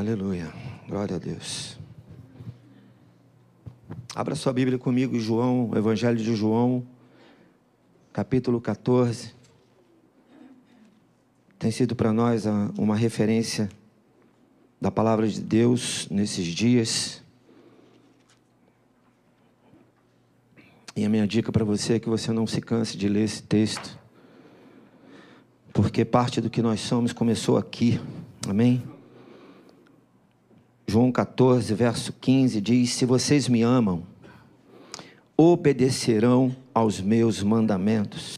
Aleluia. Glória a Deus. Abra sua Bíblia comigo, João, Evangelho de João, capítulo 14. Tem sido para nós uma referência da palavra de Deus nesses dias. E a minha dica para você é que você não se canse de ler esse texto, porque parte do que nós somos começou aqui. Amém? João 14, verso 15 diz: Se vocês me amam, obedecerão aos meus mandamentos.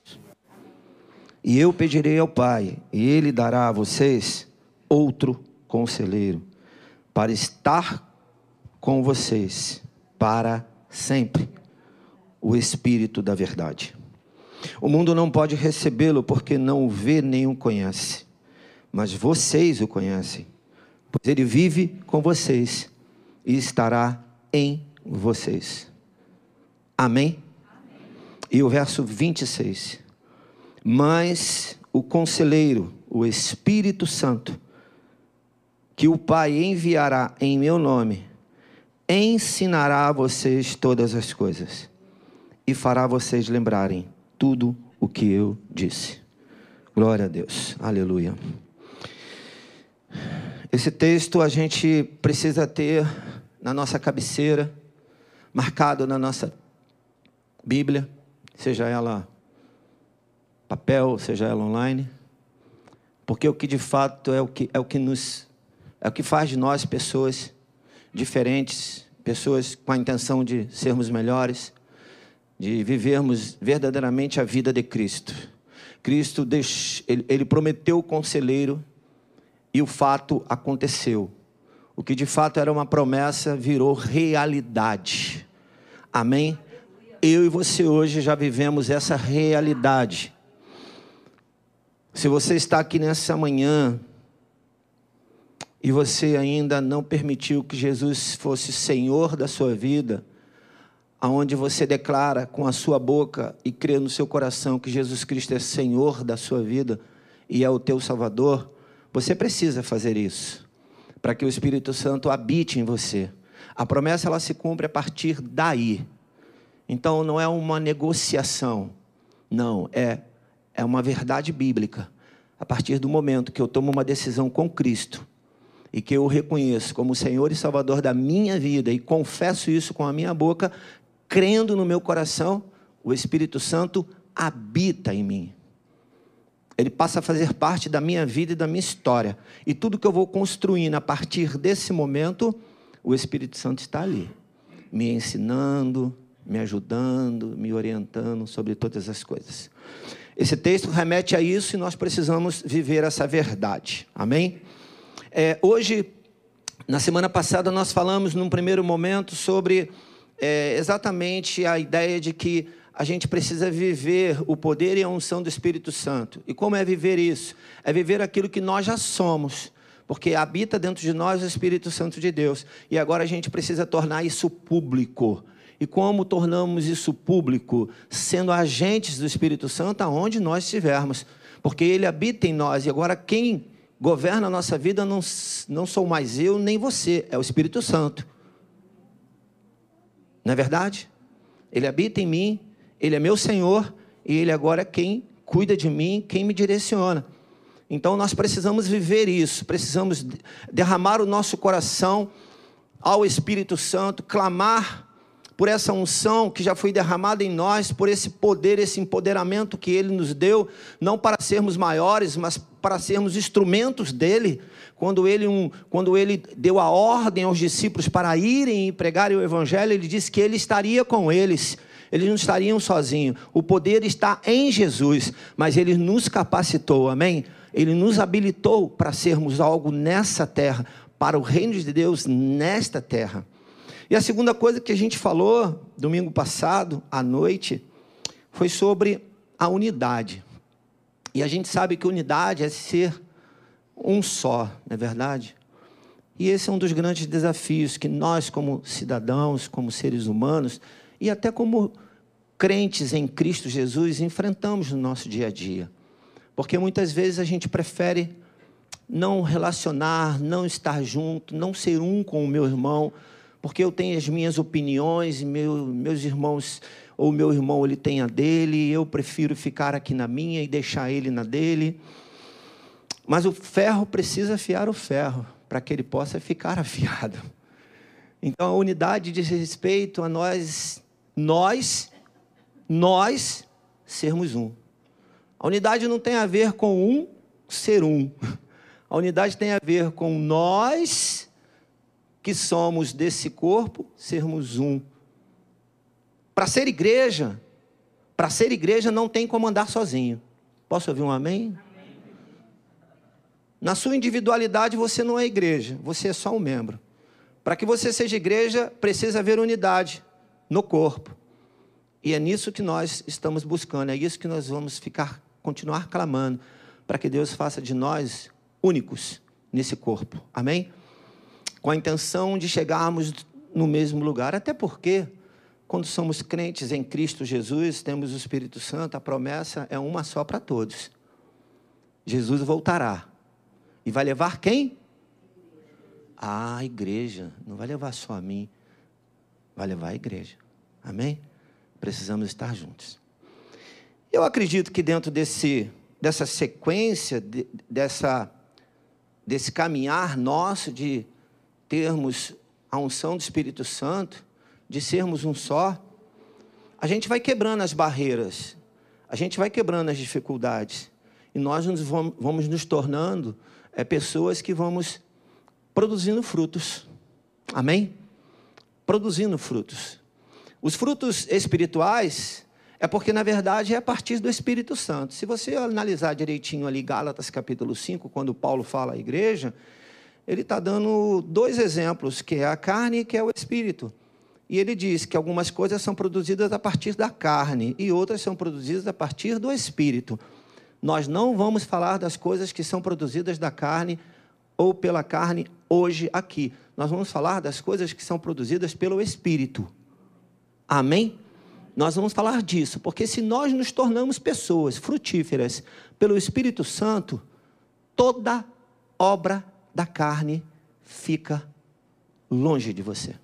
E eu pedirei ao Pai, e Ele dará a vocês outro conselheiro, para estar com vocês para sempre o Espírito da Verdade. O mundo não pode recebê-lo porque não o vê nem o conhece, mas vocês o conhecem pois ele vive com vocês e estará em vocês. Amém? Amém? E o verso 26. Mas o conselheiro, o Espírito Santo, que o Pai enviará em meu nome, ensinará a vocês todas as coisas e fará vocês lembrarem tudo o que eu disse. Glória a Deus. Aleluia. Esse texto a gente precisa ter na nossa cabeceira, marcado na nossa Bíblia, seja ela papel, seja ela online, porque o que de fato é o que é o que nos é o que faz de nós pessoas diferentes, pessoas com a intenção de sermos melhores, de vivermos verdadeiramente a vida de Cristo. Cristo ele, ele prometeu o conselheiro e o fato aconteceu. O que de fato era uma promessa virou realidade. Amém? Eu e você hoje já vivemos essa realidade. Se você está aqui nessa manhã e você ainda não permitiu que Jesus fosse Senhor da sua vida, aonde você declara com a sua boca e crê no seu coração que Jesus Cristo é Senhor da sua vida e é o teu Salvador, você precisa fazer isso para que o Espírito Santo habite em você. A promessa ela se cumpre a partir daí. Então não é uma negociação. Não, é é uma verdade bíblica. A partir do momento que eu tomo uma decisão com Cristo e que eu o reconheço como Senhor e Salvador da minha vida e confesso isso com a minha boca, crendo no meu coração, o Espírito Santo habita em mim. Ele passa a fazer parte da minha vida e da minha história. E tudo que eu vou construindo a partir desse momento, o Espírito Santo está ali, me ensinando, me ajudando, me orientando sobre todas as coisas. Esse texto remete a isso e nós precisamos viver essa verdade. Amém? É, hoje, na semana passada, nós falamos num primeiro momento sobre é, exatamente a ideia de que a gente precisa viver o poder e a unção do Espírito Santo. E como é viver isso? É viver aquilo que nós já somos, porque habita dentro de nós o Espírito Santo de Deus. E agora a gente precisa tornar isso público. E como tornamos isso público? Sendo agentes do Espírito Santo aonde nós estivermos. Porque ele habita em nós. E agora quem governa a nossa vida não, não sou mais eu nem você, é o Espírito Santo. Não é verdade? Ele habita em mim, ele é meu Senhor e Ele agora é quem cuida de mim, quem me direciona. Então nós precisamos viver isso, precisamos derramar o nosso coração ao Espírito Santo, clamar por essa unção que já foi derramada em nós, por esse poder, esse empoderamento que Ele nos deu, não para sermos maiores, mas para sermos instrumentos dele. Quando ele, um, quando ele deu a ordem aos discípulos para irem e pregarem o Evangelho, ele disse que ele estaria com eles eles não estariam sozinhos. O poder está em Jesus, mas ele nos capacitou, amém? Ele nos habilitou para sermos algo nessa terra, para o reino de Deus nesta terra. E a segunda coisa que a gente falou domingo passado, à noite, foi sobre a unidade. E a gente sabe que unidade é ser um só, não é verdade? E esse é um dos grandes desafios que nós, como cidadãos, como seres humanos, e até como crentes em Cristo Jesus enfrentamos no nosso dia a dia. Porque muitas vezes a gente prefere não relacionar, não estar junto, não ser um com o meu irmão, porque eu tenho as minhas opiniões meu, meus irmãos ou meu irmão ele tem a dele, eu prefiro ficar aqui na minha e deixar ele na dele. Mas o ferro precisa afiar o ferro para que ele possa ficar afiado. Então a unidade diz respeito a nós, nós, nós sermos um. A unidade não tem a ver com um ser um. A unidade tem a ver com nós que somos desse corpo sermos um. Para ser igreja, para ser igreja não tem como andar sozinho. Posso ouvir um amém? amém? Na sua individualidade você não é igreja, você é só um membro. Para que você seja igreja, precisa haver unidade no corpo. E é nisso que nós estamos buscando, é isso que nós vamos ficar continuar clamando para que Deus faça de nós únicos nesse corpo. Amém? Com a intenção de chegarmos no mesmo lugar, até porque quando somos crentes em Cristo Jesus, temos o Espírito Santo, a promessa é uma só para todos. Jesus voltará. E vai levar quem? A igreja. Não vai levar só a mim, vai levar a igreja. Amém? Precisamos estar juntos. Eu acredito que dentro desse, dessa sequência, de, dessa, desse caminhar nosso de termos a unção do Espírito Santo, de sermos um só, a gente vai quebrando as barreiras, a gente vai quebrando as dificuldades. E nós nos vamos, vamos nos tornando é, pessoas que vamos produzindo frutos. Amém? Produzindo frutos. Os frutos espirituais é porque, na verdade, é a partir do Espírito Santo. Se você analisar direitinho ali Gálatas capítulo 5, quando Paulo fala à igreja, ele está dando dois exemplos, que é a carne e que é o Espírito. E ele diz que algumas coisas são produzidas a partir da carne e outras são produzidas a partir do espírito. Nós não vamos falar das coisas que são produzidas da carne ou pela carne hoje aqui. Nós vamos falar das coisas que são produzidas pelo espírito. Amém? Nós vamos falar disso, porque se nós nos tornamos pessoas frutíferas pelo Espírito Santo, toda obra da carne fica longe de você.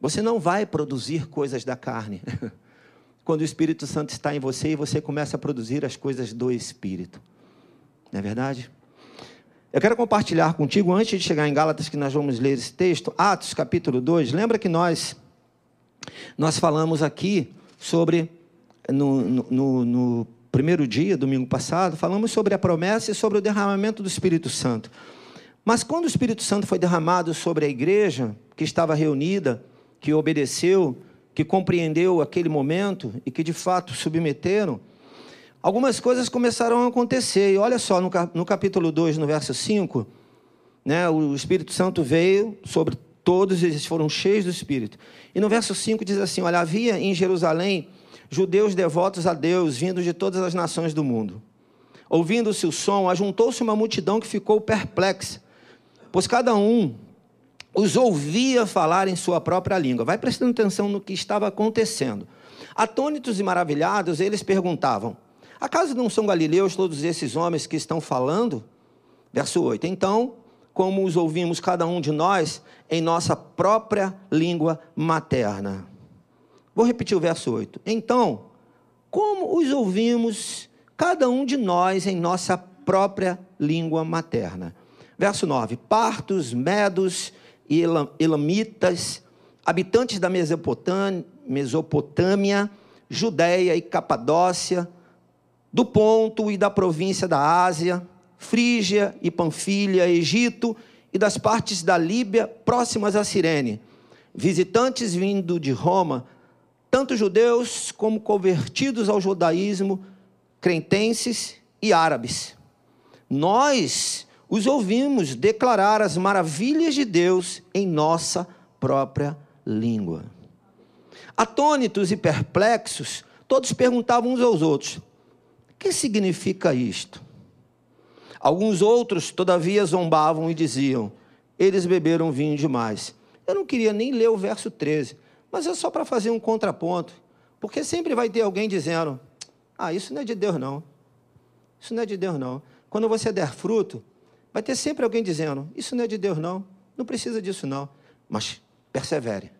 Você não vai produzir coisas da carne. Quando o Espírito Santo está em você e você começa a produzir as coisas do Espírito. Não é verdade? Eu quero compartilhar contigo, antes de chegar em Gálatas, que nós vamos ler esse texto, Atos capítulo 2. Lembra que nós, nós falamos aqui sobre, no, no, no primeiro dia, domingo passado, falamos sobre a promessa e sobre o derramamento do Espírito Santo. Mas quando o Espírito Santo foi derramado sobre a igreja que estava reunida, que obedeceu, que compreendeu aquele momento e que de fato submeteram, algumas coisas começaram a acontecer. E olha só, no capítulo 2, no verso 5, né, o Espírito Santo veio sobre todos, eles foram cheios do Espírito. E no verso 5 diz assim: Olha, havia em Jerusalém judeus devotos a Deus, vindos de todas as nações do mundo. Ouvindo-se o som, ajuntou-se uma multidão que ficou perplexa, pois cada um os ouvia falar em sua própria língua. Vai prestando atenção no que estava acontecendo. Atônitos e maravilhados, eles perguntavam: Acaso não são galileus todos esses homens que estão falando? Verso 8: Então, como os ouvimos cada um de nós em nossa própria língua materna. Vou repetir o verso 8. Então, como os ouvimos cada um de nós em nossa própria língua materna. Verso 9: Partos, medos, e elamitas, habitantes da Mesopotâmia, Judéia e Capadócia, do Ponto e da província da Ásia, Frígia e Panfilha, Egito e das partes da Líbia próximas a Cirene, visitantes vindo de Roma, tanto judeus como convertidos ao judaísmo, crentenses e árabes. Nós os ouvimos declarar as maravilhas de Deus em nossa própria língua. Atônitos e perplexos, todos perguntavam uns aos outros: o que significa isto? Alguns outros, todavia, zombavam e diziam: eles beberam vinho demais. Eu não queria nem ler o verso 13, mas é só para fazer um contraponto, porque sempre vai ter alguém dizendo: ah, isso não é de Deus, não. Isso não é de Deus, não. Quando você der fruto, Vai ter sempre alguém dizendo: Isso não é de Deus, não. Não precisa disso, não. Mas persevere.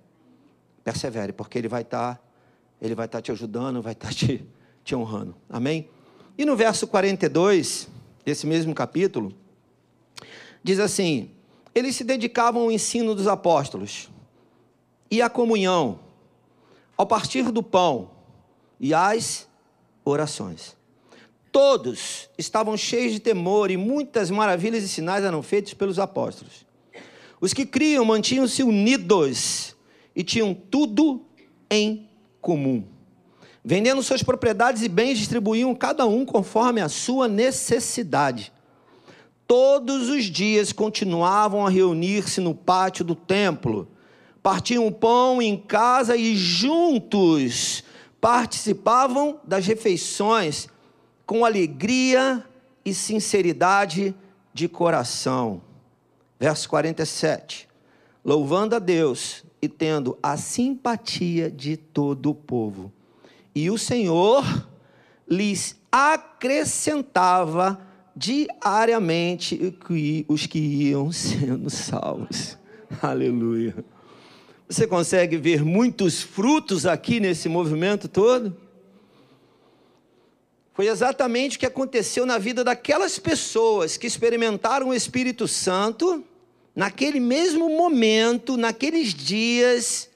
Persevere, porque Ele vai estar. Tá, ele vai estar tá te ajudando, vai estar tá te, te honrando. Amém? E no verso 42, desse mesmo capítulo, diz assim: Eles se dedicavam ao ensino dos apóstolos e à comunhão, ao partir do pão e às orações. Todos estavam cheios de temor e muitas maravilhas e sinais eram feitos pelos apóstolos. Os que criam mantinham-se unidos e tinham tudo em comum. Vendendo suas propriedades e bens, distribuíam cada um conforme a sua necessidade. Todos os dias continuavam a reunir-se no pátio do templo, partiam o pão em casa e juntos participavam das refeições com alegria e sinceridade de coração. Verso 47. Louvando a Deus e tendo a simpatia de todo o povo e o Senhor lhes acrescentava diariamente os que iam sendo salvos. Aleluia. Você consegue ver muitos frutos aqui nesse movimento todo? Foi exatamente o que aconteceu na vida daquelas pessoas que experimentaram o Espírito Santo, naquele mesmo momento, naqueles dias,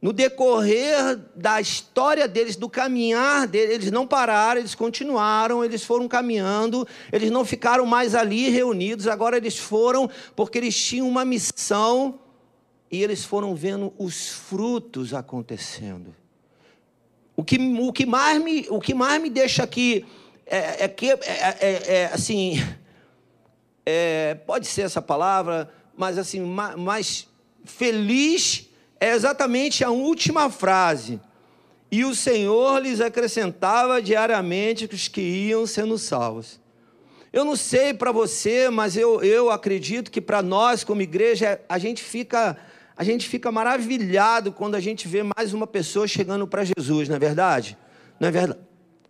no decorrer da história deles, do caminhar deles, eles não pararam, eles continuaram, eles foram caminhando, eles não ficaram mais ali reunidos, agora eles foram porque eles tinham uma missão e eles foram vendo os frutos acontecendo. O que, o que, mais, me, o que mais me deixa aqui é, é que, é, é, é assim, é, pode ser essa palavra, mas assim, mais feliz é exatamente a última frase. E o Senhor lhes acrescentava diariamente os que iam sendo salvos. Eu não sei para você, mas eu, eu acredito que para nós, como igreja, a gente fica a gente fica maravilhado quando a gente vê mais uma pessoa chegando para Jesus, não é verdade? Não é verdade?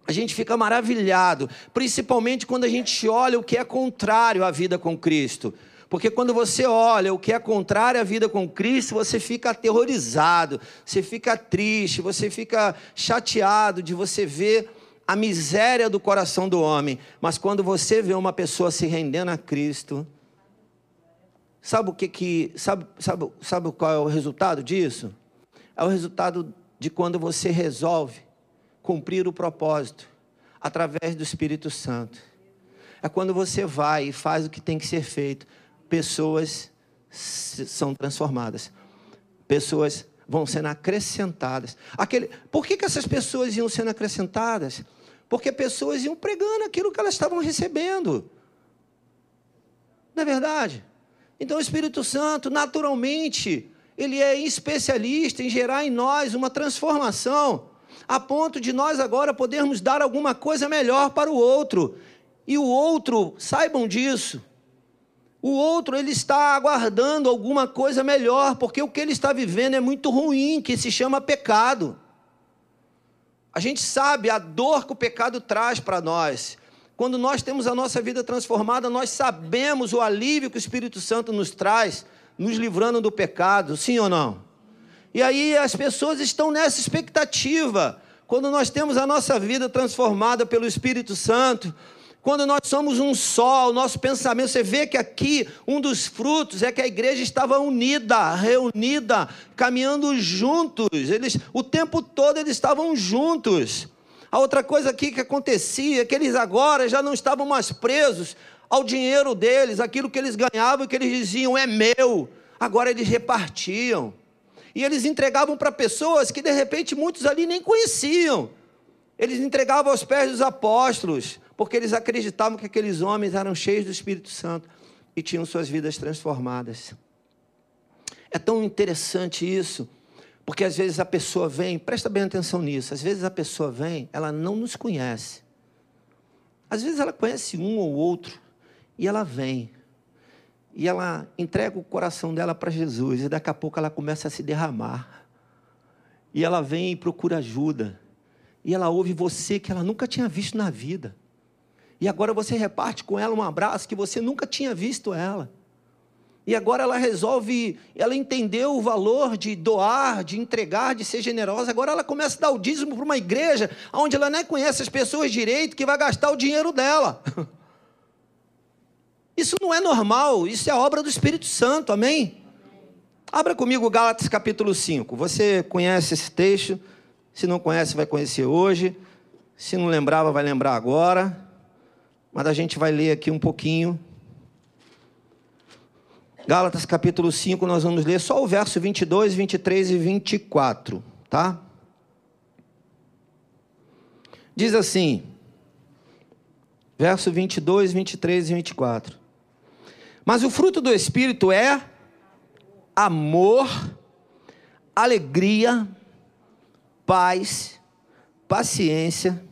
A gente fica maravilhado, principalmente quando a gente olha o que é contrário à vida com Cristo. Porque quando você olha o que é contrário à vida com Cristo, você fica aterrorizado, você fica triste, você fica chateado de você ver a miséria do coração do homem. Mas quando você vê uma pessoa se rendendo a Cristo, sabe o que que sabe, sabe, sabe qual é o resultado disso? É o resultado de quando você resolve cumprir o propósito através do Espírito Santo. É quando você vai e faz o que tem que ser feito pessoas são transformadas, pessoas vão sendo acrescentadas. Aquele, por que, que essas pessoas iam sendo acrescentadas? Porque pessoas iam pregando aquilo que elas estavam recebendo. Não é verdade? Então o Espírito Santo, naturalmente, ele é especialista em gerar em nós uma transformação, a ponto de nós agora podermos dar alguma coisa melhor para o outro. E o outro, saibam disso, o outro, ele está aguardando alguma coisa melhor, porque o que ele está vivendo é muito ruim, que se chama pecado. A gente sabe a dor que o pecado traz para nós. Quando nós temos a nossa vida transformada, nós sabemos o alívio que o Espírito Santo nos traz, nos livrando do pecado, sim ou não? E aí as pessoas estão nessa expectativa. Quando nós temos a nossa vida transformada pelo Espírito Santo, quando nós somos um só, o nosso pensamento, você vê que aqui um dos frutos é que a igreja estava unida, reunida, caminhando juntos. Eles, o tempo todo eles estavam juntos. A outra coisa aqui que acontecia é que eles agora já não estavam mais presos ao dinheiro deles, aquilo que eles ganhavam que eles diziam é meu. Agora eles repartiam. E eles entregavam para pessoas que de repente muitos ali nem conheciam. Eles entregavam aos pés dos apóstolos porque eles acreditavam que aqueles homens eram cheios do Espírito Santo e tinham suas vidas transformadas. É tão interessante isso, porque às vezes a pessoa vem, presta bem atenção nisso, às vezes a pessoa vem, ela não nos conhece. Às vezes ela conhece um ou outro, e ela vem, e ela entrega o coração dela para Jesus, e daqui a pouco ela começa a se derramar. E ela vem e procura ajuda. E ela ouve você que ela nunca tinha visto na vida. E agora você reparte com ela um abraço que você nunca tinha visto ela. E agora ela resolve, ela entendeu o valor de doar, de entregar, de ser generosa. Agora ela começa a dar o dízimo para uma igreja onde ela nem conhece as pessoas direito, que vai gastar o dinheiro dela. Isso não é normal, isso é obra do Espírito Santo, amém? Abra comigo Gálatas capítulo 5. Você conhece esse texto? Se não conhece, vai conhecer hoje. Se não lembrava, vai lembrar agora. Mas a gente vai ler aqui um pouquinho. Gálatas capítulo 5, nós vamos ler só o verso 22, 23 e 24, tá? Diz assim, verso 22, 23 e 24. Mas o fruto do Espírito é amor, alegria, paz, paciência,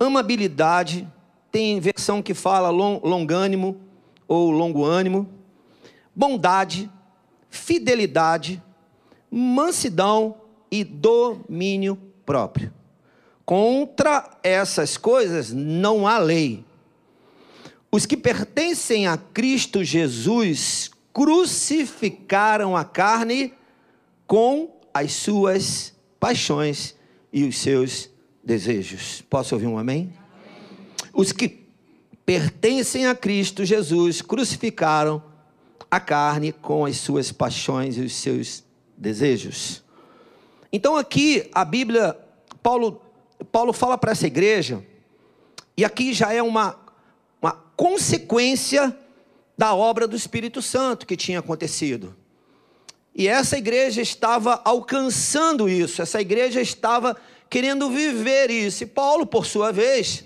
amabilidade, tem versão que fala longânimo ou longo ânimo, bondade, fidelidade, mansidão e domínio próprio. Contra essas coisas não há lei. Os que pertencem a Cristo Jesus crucificaram a carne com as suas paixões e os seus desejos. Posso ouvir um amém? Os que pertencem a Cristo Jesus crucificaram a carne com as suas paixões e os seus desejos. Então aqui a Bíblia, Paulo, Paulo fala para essa igreja, e aqui já é uma, uma consequência da obra do Espírito Santo que tinha acontecido. E essa igreja estava alcançando isso, essa igreja estava querendo viver isso. E Paulo, por sua vez,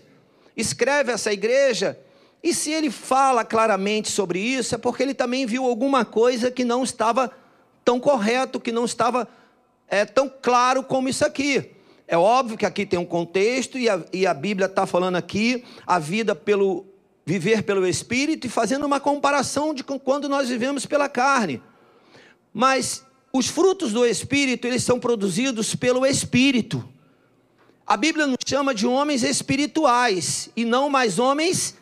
escreve essa igreja, e se ele fala claramente sobre isso, é porque ele também viu alguma coisa que não estava tão correto, que não estava é, tão claro como isso aqui. É óbvio que aqui tem um contexto, e a, e a Bíblia está falando aqui a vida pelo viver pelo Espírito e fazendo uma comparação de quando nós vivemos pela carne. Mas os frutos do Espírito, eles são produzidos pelo Espírito. A Bíblia nos chama de homens espirituais e não mais homens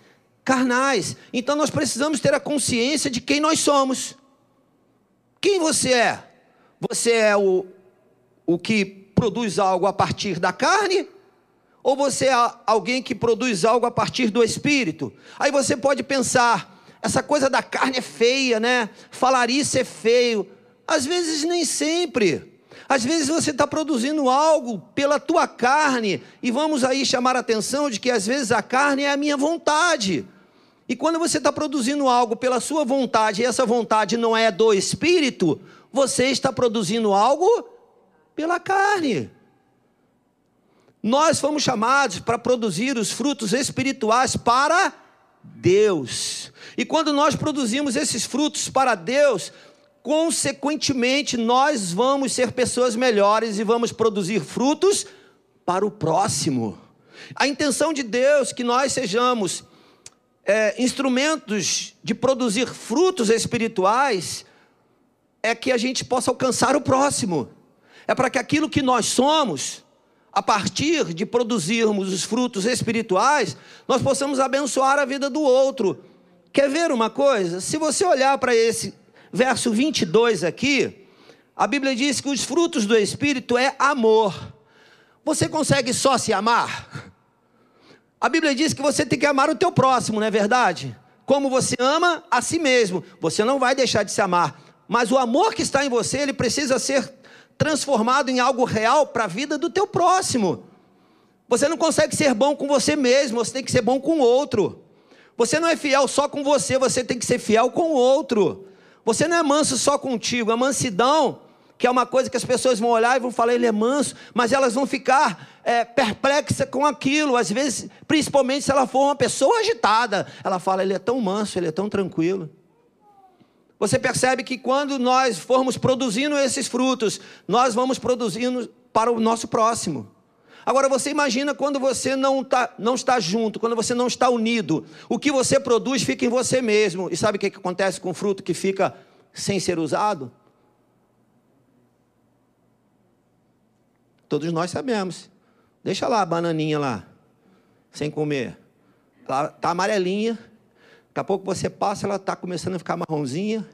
carnais. Então nós precisamos ter a consciência de quem nós somos. Quem você é? Você é o, o que produz algo a partir da carne ou você é alguém que produz algo a partir do espírito? Aí você pode pensar, essa coisa da carne é feia, né? Falar isso é feio. Às vezes nem sempre. Às vezes você está produzindo algo pela tua carne, e vamos aí chamar a atenção de que às vezes a carne é a minha vontade. E quando você está produzindo algo pela sua vontade, e essa vontade não é do espírito, você está produzindo algo pela carne. Nós fomos chamados para produzir os frutos espirituais para Deus. E quando nós produzimos esses frutos para Deus, consequentemente nós vamos ser pessoas melhores e vamos produzir frutos para o próximo. A intenção de Deus que nós sejamos é, instrumentos de produzir frutos espirituais é que a gente possa alcançar o próximo. É para que aquilo que nós somos a partir de produzirmos os frutos espirituais, nós possamos abençoar a vida do outro. Quer ver uma coisa? Se você olhar para esse verso 22 aqui, a Bíblia diz que os frutos do Espírito é amor. Você consegue só se amar? A Bíblia diz que você tem que amar o teu próximo, não é verdade? Como você ama a si mesmo, você não vai deixar de se amar. Mas o amor que está em você, ele precisa ser transformado em algo real para a vida do teu próximo. Você não consegue ser bom com você mesmo, você tem que ser bom com o outro. Você não é fiel só com você, você tem que ser fiel com o outro. Você não é manso só contigo, a mansidão, que é uma coisa que as pessoas vão olhar e vão falar, ele é manso, mas elas vão ficar é, perplexas com aquilo, às vezes, principalmente se ela for uma pessoa agitada, ela fala, ele é tão manso, ele é tão tranquilo. Você percebe que quando nós formos produzindo esses frutos, nós vamos produzindo para o nosso próximo. Agora você imagina quando você não, tá, não está junto, quando você não está unido, o que você produz fica em você mesmo. E sabe o que, que acontece com o fruto que fica sem ser usado? Todos nós sabemos. Deixa lá a bananinha lá, sem comer. ela está amarelinha. Daqui a pouco você passa, ela está começando a ficar marronzinha.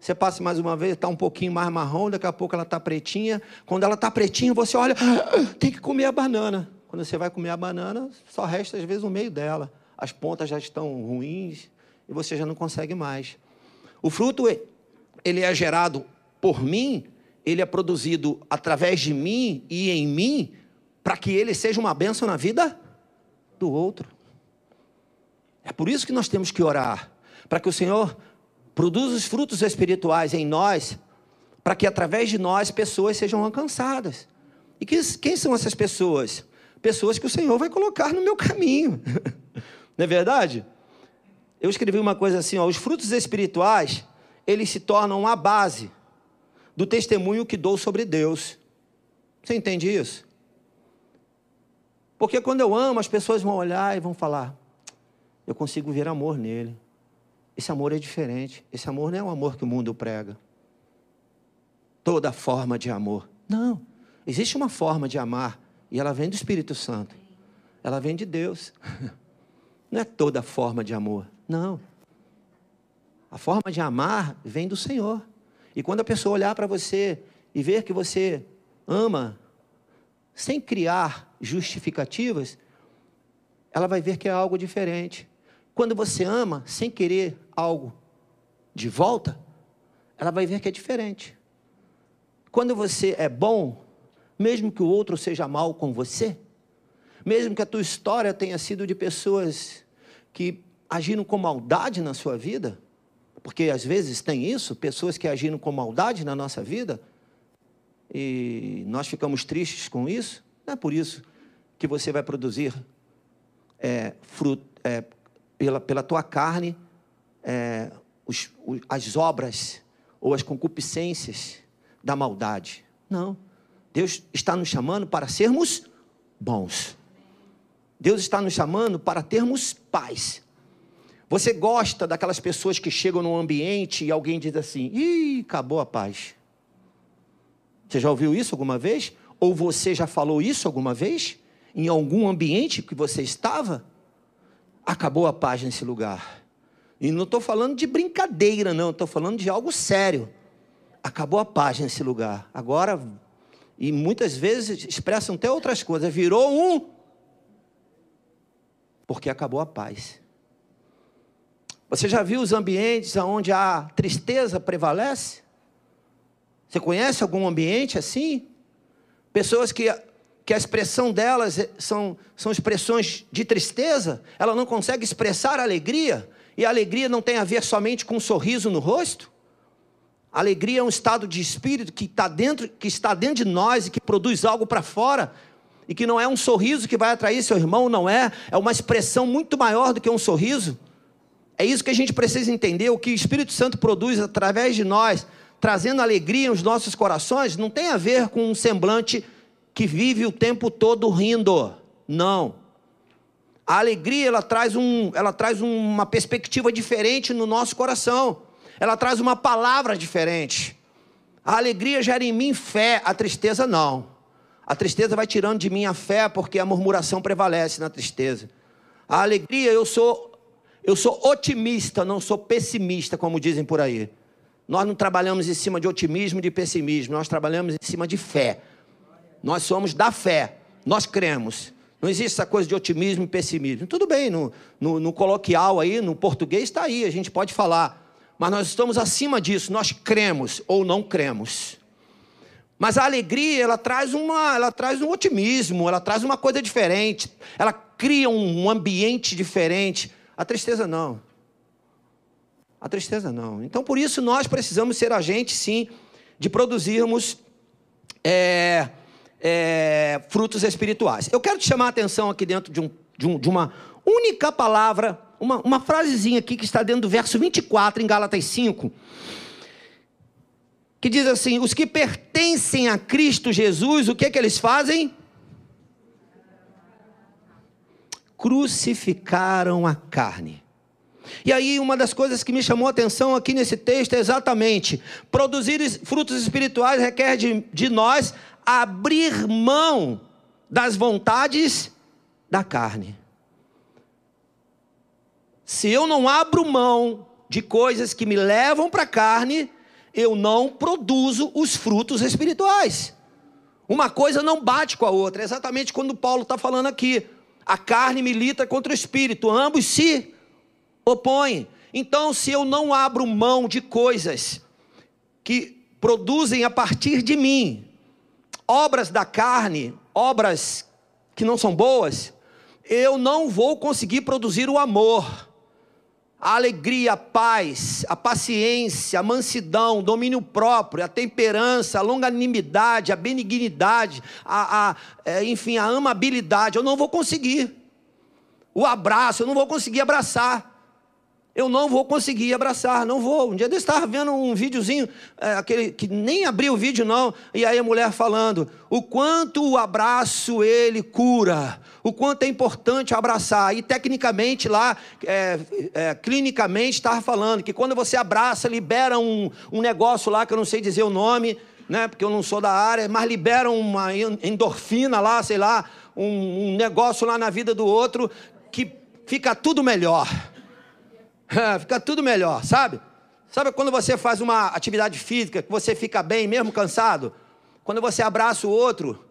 Você passa mais uma vez, está um pouquinho mais marrom, daqui a pouco ela está pretinha. Quando ela está pretinha, você olha, ah, tem que comer a banana. Quando você vai comer a banana, só resta às vezes o meio dela. As pontas já estão ruins e você já não consegue mais. O fruto, ele é gerado por mim, ele é produzido através de mim e em mim, para que ele seja uma bênção na vida do outro. É por isso que nós temos que orar, para que o Senhor produza os frutos espirituais em nós, para que através de nós pessoas sejam alcançadas. E que, quem são essas pessoas? Pessoas que o Senhor vai colocar no meu caminho. Não é verdade? Eu escrevi uma coisa assim: ó, os frutos espirituais, eles se tornam a base do testemunho que dou sobre Deus. Você entende isso? Porque quando eu amo, as pessoas vão olhar e vão falar: eu consigo ver amor nele. Esse amor é diferente. Esse amor não é o amor que o mundo prega. Toda forma de amor. Não. Existe uma forma de amar e ela vem do Espírito Santo. Ela vem de Deus. Não é toda forma de amor. Não. A forma de amar vem do Senhor. E quando a pessoa olhar para você e ver que você ama, sem criar justificativas, ela vai ver que é algo diferente. Quando você ama sem querer algo de volta, ela vai ver que é diferente. Quando você é bom, mesmo que o outro seja mal com você, mesmo que a tua história tenha sido de pessoas que agiram com maldade na sua vida, porque às vezes tem isso, pessoas que agiram com maldade na nossa vida, e nós ficamos tristes com isso, não é por isso que você vai produzir é, fruto, é, pela, pela tua carne é, os, os, as obras ou as concupiscências da maldade. Não. Deus está nos chamando para sermos bons. Deus está nos chamando para termos paz. Você gosta daquelas pessoas que chegam num ambiente e alguém diz assim: ih, acabou a paz. Você já ouviu isso alguma vez? Ou você já falou isso alguma vez? Em algum ambiente que você estava? Acabou a paz nesse lugar. E não estou falando de brincadeira, não, estou falando de algo sério. Acabou a paz nesse lugar. Agora, e muitas vezes expressam até outras coisas, virou um. Porque acabou a paz. Você já viu os ambientes onde a tristeza prevalece? Você conhece algum ambiente assim? Pessoas que, que a expressão delas é, são, são expressões de tristeza, ela não consegue expressar alegria, e alegria não tem a ver somente com um sorriso no rosto. Alegria é um estado de espírito que, tá dentro, que está dentro de nós e que produz algo para fora, e que não é um sorriso que vai atrair seu irmão, não é, é uma expressão muito maior do que um sorriso. É isso que a gente precisa entender. O que o Espírito Santo produz através de nós, trazendo alegria nos nossos corações, não tem a ver com um semblante que vive o tempo todo rindo. Não. A alegria ela traz, um, ela traz uma perspectiva diferente no nosso coração. Ela traz uma palavra diferente. A alegria gera em mim fé, a tristeza não. A tristeza vai tirando de mim a fé porque a murmuração prevalece na tristeza. A alegria, eu sou eu sou otimista, não sou pessimista, como dizem por aí. Nós não trabalhamos em cima de otimismo e de pessimismo, nós trabalhamos em cima de fé. Nós somos da fé, nós cremos. Não existe essa coisa de otimismo e pessimismo. Tudo bem, no, no, no coloquial aí, no português está aí, a gente pode falar. Mas nós estamos acima disso, nós cremos ou não cremos. Mas a alegria, ela traz, uma, ela traz um otimismo, ela traz uma coisa diferente, ela cria um ambiente diferente. A tristeza não. A tristeza não. Então, por isso, nós precisamos ser agentes, sim, de produzirmos é, é, frutos espirituais. Eu quero te chamar a atenção aqui dentro de, um, de, um, de uma única palavra, uma, uma frasezinha aqui que está dentro do verso 24, em Gálatas 5, que diz assim: Os que pertencem a Cristo Jesus, o que é que eles fazem? crucificaram a carne. E aí, uma das coisas que me chamou a atenção aqui nesse texto é exatamente: produzir frutos espirituais requer de, de nós abrir mão das vontades da carne. Se eu não abro mão de coisas que me levam para a carne, eu não produzo os frutos espirituais. Uma coisa não bate com a outra. É exatamente quando Paulo está falando aqui. A carne milita contra o espírito, ambos se opõem. Então, se eu não abro mão de coisas que produzem a partir de mim obras da carne, obras que não são boas, eu não vou conseguir produzir o amor a alegria, a paz, a paciência, a mansidão, o domínio próprio, a temperança, a longanimidade, a benignidade, a, a é, enfim, a amabilidade. Eu não vou conseguir. O abraço, eu não vou conseguir abraçar. Eu não vou conseguir abraçar, não vou. Um dia eu estava vendo um videozinho, é, aquele que nem abriu o vídeo não, e aí a mulher falando o quanto o abraço ele cura, o quanto é importante abraçar. E tecnicamente lá, é, é, clinicamente, estava falando que quando você abraça, libera um, um negócio lá que eu não sei dizer o nome, né, porque eu não sou da área, mas libera uma endorfina lá, sei lá, um, um negócio lá na vida do outro que fica tudo melhor. fica tudo melhor, sabe? Sabe quando você faz uma atividade física, que você fica bem, mesmo cansado? Quando você abraça o outro,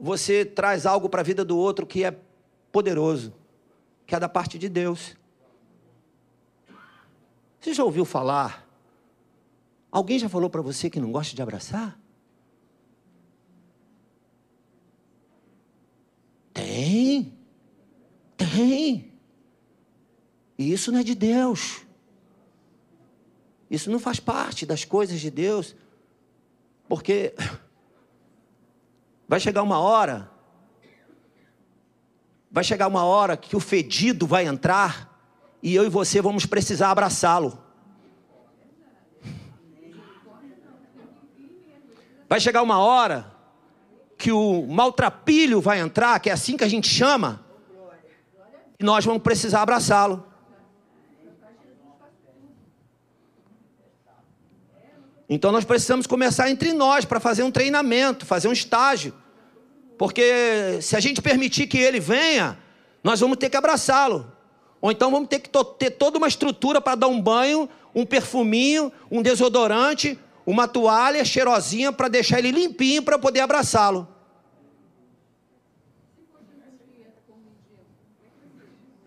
você traz algo para a vida do outro que é poderoso, que é da parte de Deus. Você já ouviu falar? Alguém já falou para você que não gosta de abraçar? Tem. Tem. E isso não é de Deus. Isso não faz parte das coisas de Deus. Porque vai chegar uma hora, vai chegar uma hora que o fedido vai entrar e eu e você vamos precisar abraçá-lo. Vai chegar uma hora que o maltrapilho vai entrar, que é assim que a gente chama, e nós vamos precisar abraçá-lo. Então nós precisamos começar entre nós para fazer um treinamento, fazer um estágio. Porque se a gente permitir que ele venha, nós vamos ter que abraçá-lo. Ou então vamos ter que ter toda uma estrutura para dar um banho, um perfuminho, um desodorante, uma toalha cheirosinha para deixar ele limpinho para poder abraçá-lo.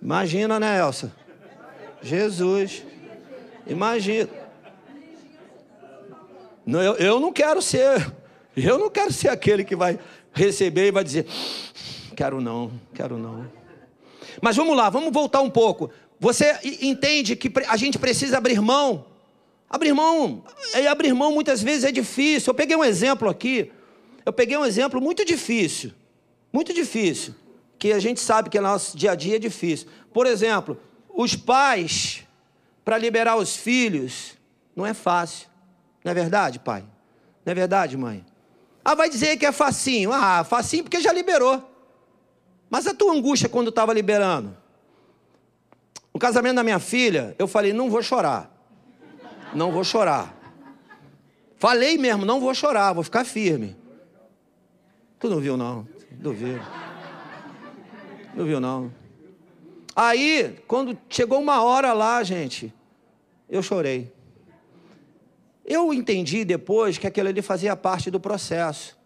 Imagina, né, Elsa? Jesus. Imagina. Eu, eu não quero ser, eu não quero ser aquele que vai receber e vai dizer, quero não, quero não. Mas vamos lá, vamos voltar um pouco. Você entende que a gente precisa abrir mão? Abrir mão, e abrir mão muitas vezes é difícil. Eu peguei um exemplo aqui, eu peguei um exemplo muito difícil, muito difícil, que a gente sabe que no nosso dia a dia é difícil. Por exemplo, os pais, para liberar os filhos, não é fácil. Não é verdade, pai? Não é verdade, mãe? Ah, vai dizer que é facinho. Ah, facinho porque já liberou. Mas a tua angústia quando estava liberando? No casamento da minha filha, eu falei: não vou chorar. Não vou chorar. Falei mesmo: não vou chorar, vou ficar firme. Tu não viu, não? Viu. Não viu, não. Aí, quando chegou uma hora lá, gente, eu chorei. Eu entendi depois que aquilo ali fazia parte do processo.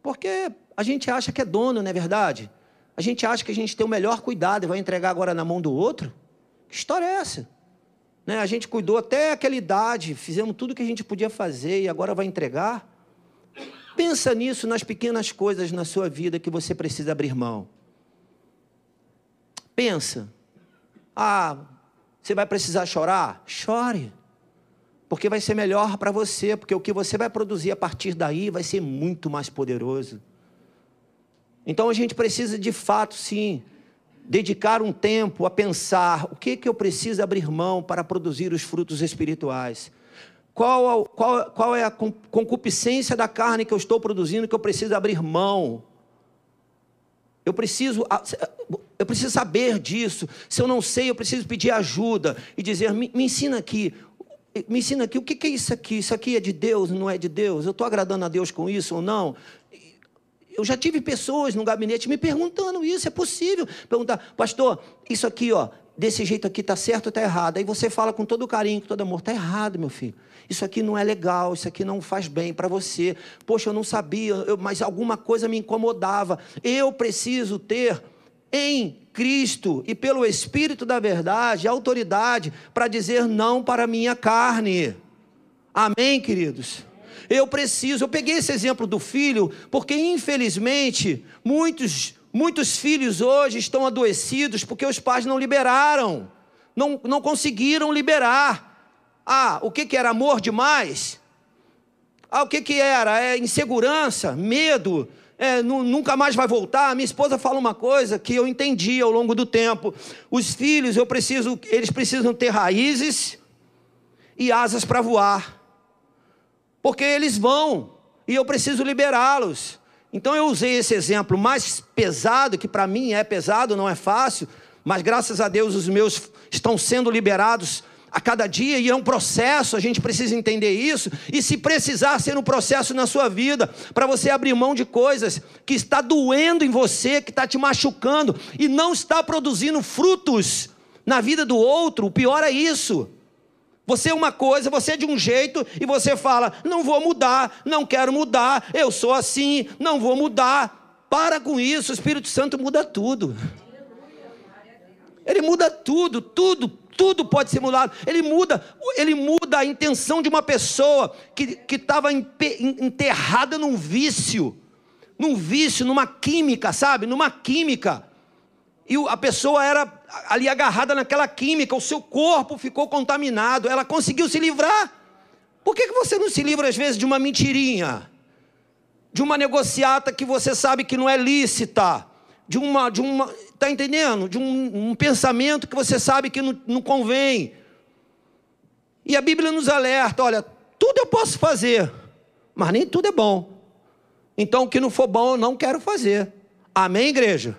Porque a gente acha que é dono, não é verdade? A gente acha que a gente tem o melhor cuidado e vai entregar agora na mão do outro. Que história é essa? Né? A gente cuidou até aquela idade, fizemos tudo o que a gente podia fazer e agora vai entregar. Pensa nisso nas pequenas coisas na sua vida que você precisa abrir mão. Pensa. Ah, você vai precisar chorar? Chore porque vai ser melhor para você, porque o que você vai produzir a partir daí vai ser muito mais poderoso. Então a gente precisa de fato, sim, dedicar um tempo a pensar o que, que eu preciso abrir mão para produzir os frutos espirituais. Qual, qual, qual é a concupiscência da carne que eu estou produzindo que eu preciso abrir mão? Eu preciso, eu preciso saber disso. Se eu não sei, eu preciso pedir ajuda e dizer: me, me ensina aqui me ensina aqui, o que é isso aqui? Isso aqui é de Deus, não é de Deus? Eu estou agradando a Deus com isso ou não? Eu já tive pessoas no gabinete me perguntando isso, é possível? Perguntar, pastor, isso aqui, ó, desse jeito aqui está certo ou está errado? Aí você fala com todo carinho, com todo amor, está errado, meu filho. Isso aqui não é legal, isso aqui não faz bem para você. Poxa, eu não sabia, eu, mas alguma coisa me incomodava. Eu preciso ter em Cristo e pelo Espírito da verdade autoridade para dizer não para a minha carne. Amém, queridos? Eu preciso, eu peguei esse exemplo do filho, porque infelizmente muitos, muitos filhos hoje estão adoecidos porque os pais não liberaram, não, não conseguiram liberar. Ah, o que, que era amor demais? Ah, o que, que era? É insegurança, medo, é, nunca mais vai voltar. Minha esposa fala uma coisa que eu entendi ao longo do tempo. Os filhos, eu preciso, eles precisam ter raízes e asas para voar. Porque eles vão e eu preciso liberá-los. Então eu usei esse exemplo mais pesado, que para mim é pesado, não é fácil, mas graças a Deus os meus estão sendo liberados a cada dia e é um processo, a gente precisa entender isso. E se precisar ser um processo na sua vida, para você abrir mão de coisas que está doendo em você, que está te machucando e não está produzindo frutos na vida do outro, o pior é isso. Você é uma coisa, você é de um jeito e você fala: não vou mudar, não quero mudar, eu sou assim, não vou mudar. Para com isso, o Espírito Santo muda tudo. Ele muda tudo, tudo, tudo pode ser mudado. Ele muda, ele muda a intenção de uma pessoa que estava enterrada num vício, num vício, numa química, sabe? Numa química. E a pessoa era ali agarrada naquela química, o seu corpo ficou contaminado, ela conseguiu se livrar. Por que, que você não se livra, às vezes, de uma mentirinha? De uma negociata que você sabe que não é lícita? De uma, de uma, Está entendendo? De um, um, pensamento que você sabe que não, não convém. E a Bíblia nos alerta: olha, tudo eu posso fazer, mas nem tudo é bom. Então, o que não for bom, eu não quero fazer. Amém, igreja?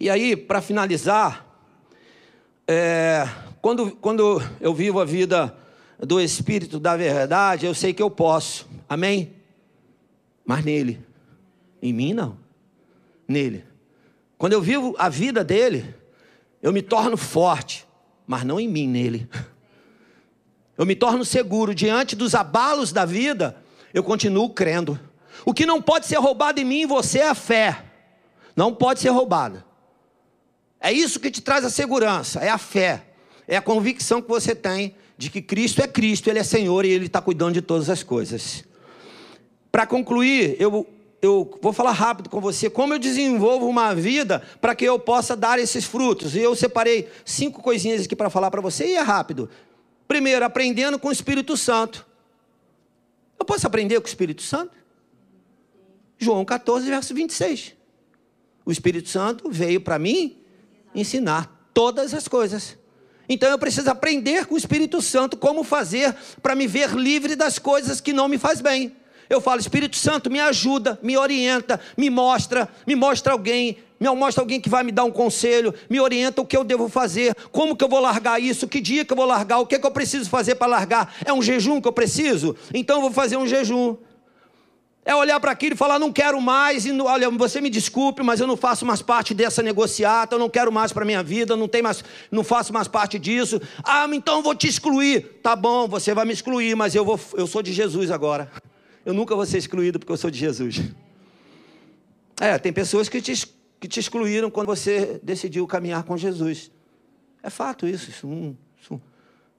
E aí, para finalizar, é, quando, quando eu vivo a vida do Espírito da verdade, eu sei que eu posso. Amém? Mas nele. Em mim, não. Nele. Quando eu vivo a vida dele, eu me torno forte, mas não em mim, nele. Eu me torno seguro diante dos abalos da vida, eu continuo crendo. O que não pode ser roubado em mim e você é a fé. Não pode ser roubada. É isso que te traz a segurança, é a fé. É a convicção que você tem de que Cristo é Cristo, Ele é Senhor e Ele está cuidando de todas as coisas. Para concluir, eu eu vou falar rápido com você, como eu desenvolvo uma vida para que eu possa dar esses frutos. E eu separei cinco coisinhas aqui para falar para você e é rápido. Primeiro, aprendendo com o Espírito Santo. Eu posso aprender com o Espírito Santo? João 14, verso 26. O Espírito Santo veio para mim ensinar todas as coisas. Então eu preciso aprender com o Espírito Santo como fazer para me ver livre das coisas que não me faz bem. Eu falo, Espírito Santo, me ajuda, me orienta, me mostra, me mostra alguém, me mostra alguém que vai me dar um conselho, me orienta o que eu devo fazer, como que eu vou largar isso, que dia que eu vou largar, o que, que eu preciso fazer para largar. É um jejum que eu preciso? Então eu vou fazer um jejum. É olhar para aquilo e falar, não quero mais, e olha, você me desculpe, mas eu não faço mais parte dessa negociata, eu não quero mais para minha vida, não tem mais, não faço mais parte disso. Ah, então eu vou te excluir. Tá bom, você vai me excluir, mas eu vou, eu sou de Jesus agora eu nunca vou ser excluído porque eu sou de Jesus. É, tem pessoas que te, que te excluíram quando você decidiu caminhar com Jesus. É fato isso. isso, isso.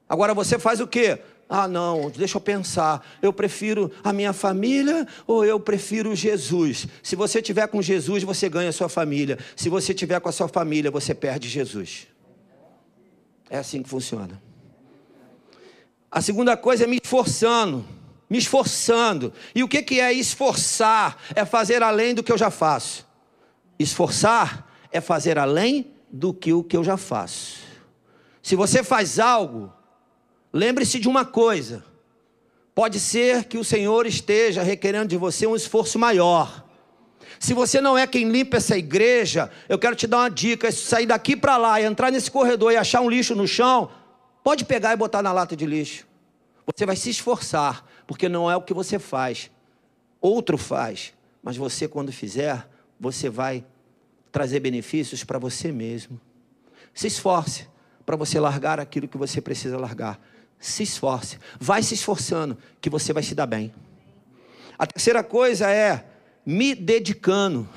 Agora você faz o quê? Ah, não, deixa eu pensar. Eu prefiro a minha família ou eu prefiro Jesus? Se você tiver com Jesus, você ganha a sua família. Se você tiver com a sua família, você perde Jesus. É assim que funciona. A segunda coisa é me esforçando me esforçando. E o que, que é esforçar? É fazer além do que eu já faço. Esforçar é fazer além do que o que eu já faço. Se você faz algo, lembre-se de uma coisa: pode ser que o Senhor esteja requerendo de você um esforço maior. Se você não é quem limpa essa igreja, eu quero te dar uma dica: se sair daqui para lá, entrar nesse corredor e achar um lixo no chão, pode pegar e botar na lata de lixo. Você vai se esforçar, porque não é o que você faz, outro faz, mas você, quando fizer, você vai trazer benefícios para você mesmo. Se esforce para você largar aquilo que você precisa largar. Se esforce. Vai se esforçando, que você vai se dar bem. A terceira coisa é me dedicando,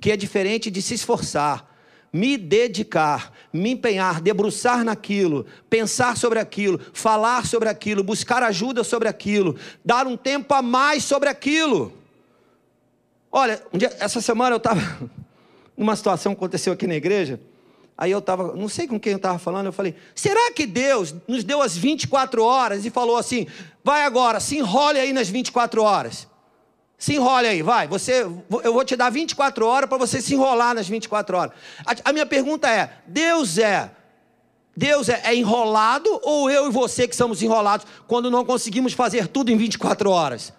que é diferente de se esforçar. Me dedicar, me empenhar, debruçar naquilo, pensar sobre aquilo, falar sobre aquilo, buscar ajuda sobre aquilo, dar um tempo a mais sobre aquilo. Olha, um dia, essa semana eu estava numa situação que aconteceu aqui na igreja. Aí eu estava, não sei com quem eu estava falando, eu falei: será que Deus nos deu as 24 horas e falou assim: vai agora, se enrole aí nas 24 horas? Se enrole aí, vai. Você, eu vou te dar 24 horas para você se enrolar nas 24 horas. A, a, minha pergunta é: Deus é Deus é, é enrolado ou eu e você que somos enrolados quando não conseguimos fazer tudo em 24 horas?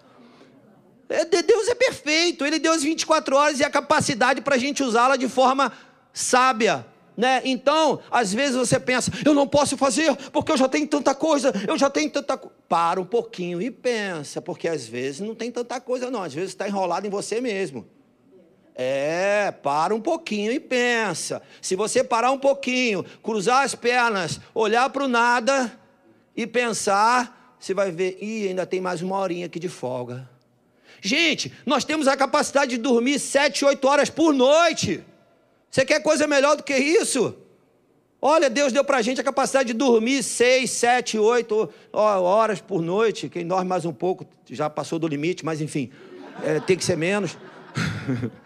É, Deus é perfeito, Ele deu as 24 horas e a capacidade para a gente usá-la de forma sábia. Né? Então, às vezes você pensa, eu não posso fazer porque eu já tenho tanta coisa, eu já tenho tanta coisa. Para um pouquinho e pensa, porque às vezes não tem tanta coisa, não, às vezes está enrolado em você mesmo. É, para um pouquinho e pensa. Se você parar um pouquinho, cruzar as pernas, olhar para o nada e pensar, você vai ver, ih, ainda tem mais uma horinha aqui de folga. Gente, nós temos a capacidade de dormir sete, oito horas por noite. Você quer coisa melhor do que isso? Olha, Deus deu para a gente a capacidade de dormir seis, sete, oito horas por noite. Quem dorme mais um pouco já passou do limite, mas enfim, é, tem que ser menos.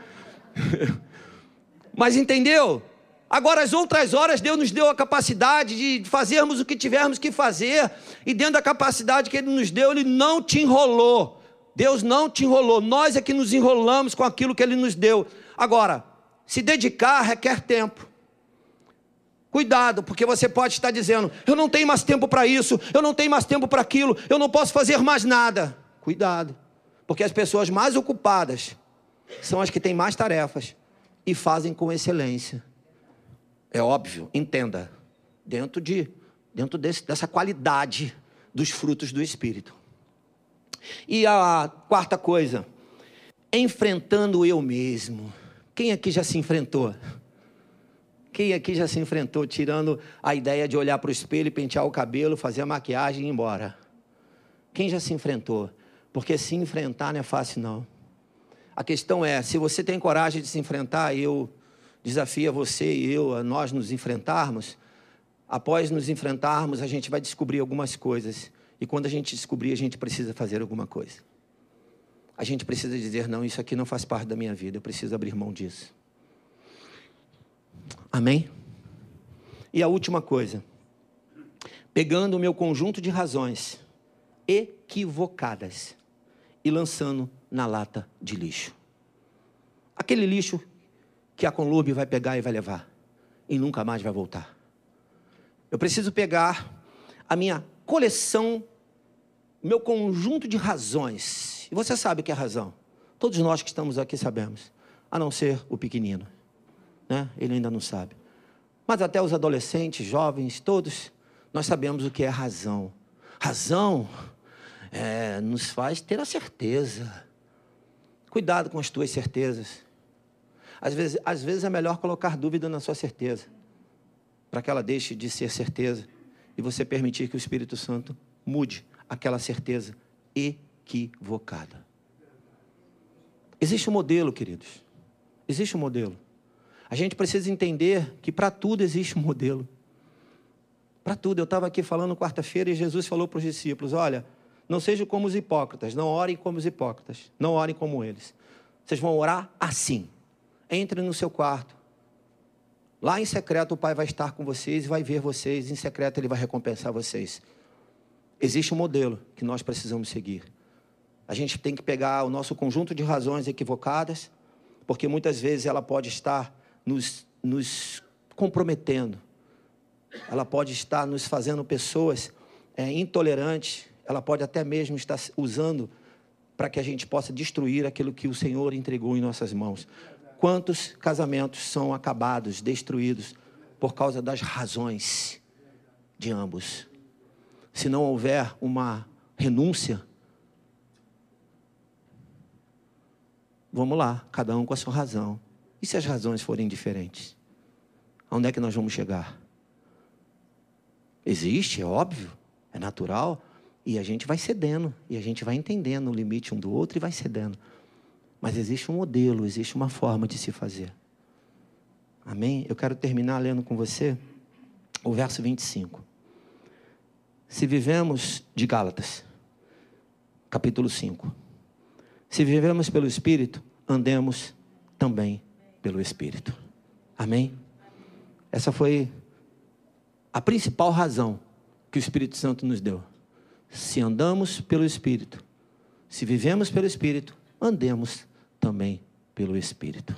mas entendeu? Agora, as outras horas, Deus nos deu a capacidade de fazermos o que tivermos que fazer, e dentro da capacidade que Ele nos deu, Ele não te enrolou. Deus não te enrolou, nós é que nos enrolamos com aquilo que Ele nos deu. Agora, se dedicar requer tempo. Cuidado, porque você pode estar dizendo: eu não tenho mais tempo para isso, eu não tenho mais tempo para aquilo, eu não posso fazer mais nada. Cuidado, porque as pessoas mais ocupadas são as que têm mais tarefas e fazem com excelência. É óbvio, entenda, dentro de dentro desse, dessa qualidade dos frutos do Espírito. E a quarta coisa, enfrentando eu mesmo. Quem aqui já se enfrentou? Quem aqui já se enfrentou tirando a ideia de olhar para o espelho, pentear o cabelo, fazer a maquiagem e ir embora? Quem já se enfrentou? Porque se enfrentar não é fácil, não. A questão é, se você tem coragem de se enfrentar, eu desafio a você e eu, a nós nos enfrentarmos, após nos enfrentarmos, a gente vai descobrir algumas coisas. E quando a gente descobrir, a gente precisa fazer alguma coisa. A gente precisa dizer: não, isso aqui não faz parte da minha vida, eu preciso abrir mão disso. Amém? E a última coisa, pegando o meu conjunto de razões equivocadas e lançando na lata de lixo. Aquele lixo que a Conlube vai pegar e vai levar e nunca mais vai voltar. Eu preciso pegar a minha coleção, meu conjunto de razões. E você sabe o que é razão. Todos nós que estamos aqui sabemos, a não ser o pequenino. Né? Ele ainda não sabe. Mas até os adolescentes, jovens, todos, nós sabemos o que é razão. Razão é, nos faz ter a certeza. Cuidado com as tuas certezas. Às vezes, às vezes é melhor colocar dúvida na sua certeza, para que ela deixe de ser certeza e você permitir que o Espírito Santo mude aquela certeza equivocada. Existe um modelo, queridos. Existe um modelo. A gente precisa entender que para tudo existe um modelo. Para tudo. Eu estava aqui falando quarta-feira e Jesus falou para os discípulos: Olha, não sejam como os hipócritas, não orem como os hipócritas, não orem como eles. Vocês vão orar assim. Entre no seu quarto, Lá em secreto o Pai vai estar com vocês e vai ver vocês, em secreto ele vai recompensar vocês. Existe um modelo que nós precisamos seguir. A gente tem que pegar o nosso conjunto de razões equivocadas, porque muitas vezes ela pode estar nos, nos comprometendo, ela pode estar nos fazendo pessoas é, intolerantes, ela pode até mesmo estar usando para que a gente possa destruir aquilo que o Senhor entregou em nossas mãos. Quantos casamentos são acabados, destruídos, por causa das razões de ambos? Se não houver uma renúncia, vamos lá, cada um com a sua razão. E se as razões forem diferentes? Aonde é que nós vamos chegar? Existe, é óbvio, é natural. E a gente vai cedendo, e a gente vai entendendo o limite um do outro e vai cedendo. Mas existe um modelo, existe uma forma de se fazer. Amém? Eu quero terminar lendo com você o verso 25. Se vivemos, de Gálatas, capítulo 5. Se vivemos pelo Espírito, andemos também pelo Espírito. Amém? Essa foi a principal razão que o Espírito Santo nos deu. Se andamos pelo Espírito, se vivemos pelo Espírito, andemos também pelo Espírito.